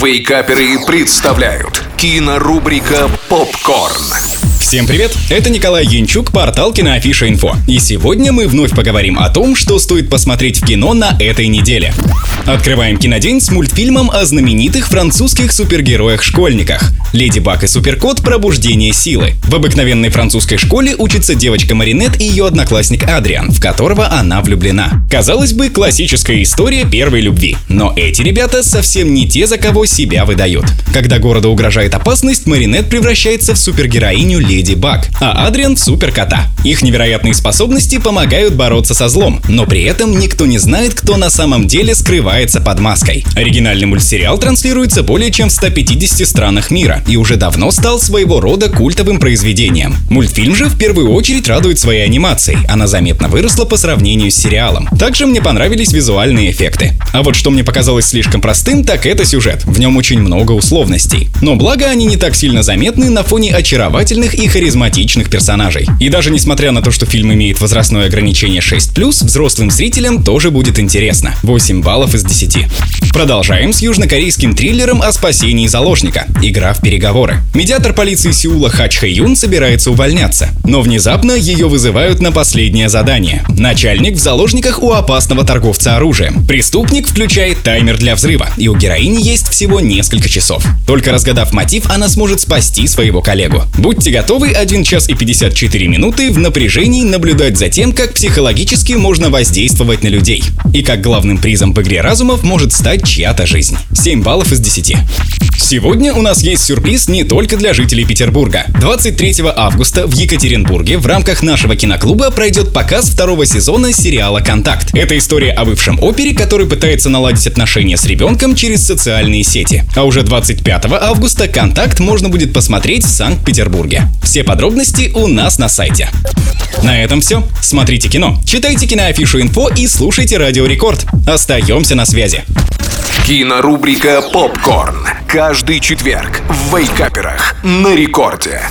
Вейкаперы представляют кинорубрика «Попкорн». Всем привет! Это Николай Янчук, портал Киноафиша Инфо. И сегодня мы вновь поговорим о том, что стоит посмотреть в кино на этой неделе. Открываем кинодень с мультфильмом о знаменитых французских супергероях-школьниках. Леди Баг и Суперкот «Пробуждение силы». В обыкновенной французской школе учится девочка Маринет и ее одноклассник Адриан, в которого она влюблена. Казалось бы, классическая история первой любви. Но эти ребята совсем не те, за кого себя выдают. Когда городу угрожает опасность, Маринет превращается в супергероиню Леди Баг, а Адриан в суперкота. Их невероятные способности помогают бороться со злом, но при этом никто не знает, кто на самом деле скрывается под маской. Оригинальный мультсериал транслируется более чем в 150 странах мира и уже давно стал своего рода культовым произведением. Мультфильм же в первую очередь радует своей анимацией, она заметно выросла по сравнению с сериалом. Также мне понравились визуальные эффекты. А вот что мне показалось слишком простым, так это сюжет. В нем очень много условностей. Но благо они не так сильно заметны на фоне очаровательных и харизматичных персонажей. И даже несмотря на то, что фильм имеет возрастное ограничение 6+, взрослым зрителям тоже будет интересно. 8 баллов из 10. Продолжаем с южнокорейским триллером о спасении заложника. Игра в переговоры. Медиатор полиции Сеула Хач Хэ Юн собирается увольняться. Но внезапно ее вызывают на последнее задание. Начальник в заложниках у опасного торговца оружием. Преступник включает таймер для взрыва, и у героини есть всего несколько часов. Только разгадав мотив, она сможет спасти своего коллегу. Будьте готовы 1 час и 54 минуты в напряжении наблюдать за тем, как психологически можно воздействовать на людей. И как главным призом в игре разумов может стать чья-то жизнь. 7 баллов из 10. Сегодня у нас есть сюрприз не только для жителей Петербурга. 23 августа в Екатеринбурге в рамках нашего киноклуба пройдет показ второго сезона сериала «Контакт». Это история о бывшем опере, который пытается наладить отношения с ребенком через социальные сети. А уже 25 августа «Контакт» можно будет посмотреть в Санкт-Петербурге. Все подробности у нас на сайте. На этом все. Смотрите кино, читайте киноафишу инфо и слушайте Радио Рекорд. Остаемся на связи. Кинорубрика «Попкорн». Каждый четверг в Вейкаперах на рекорде.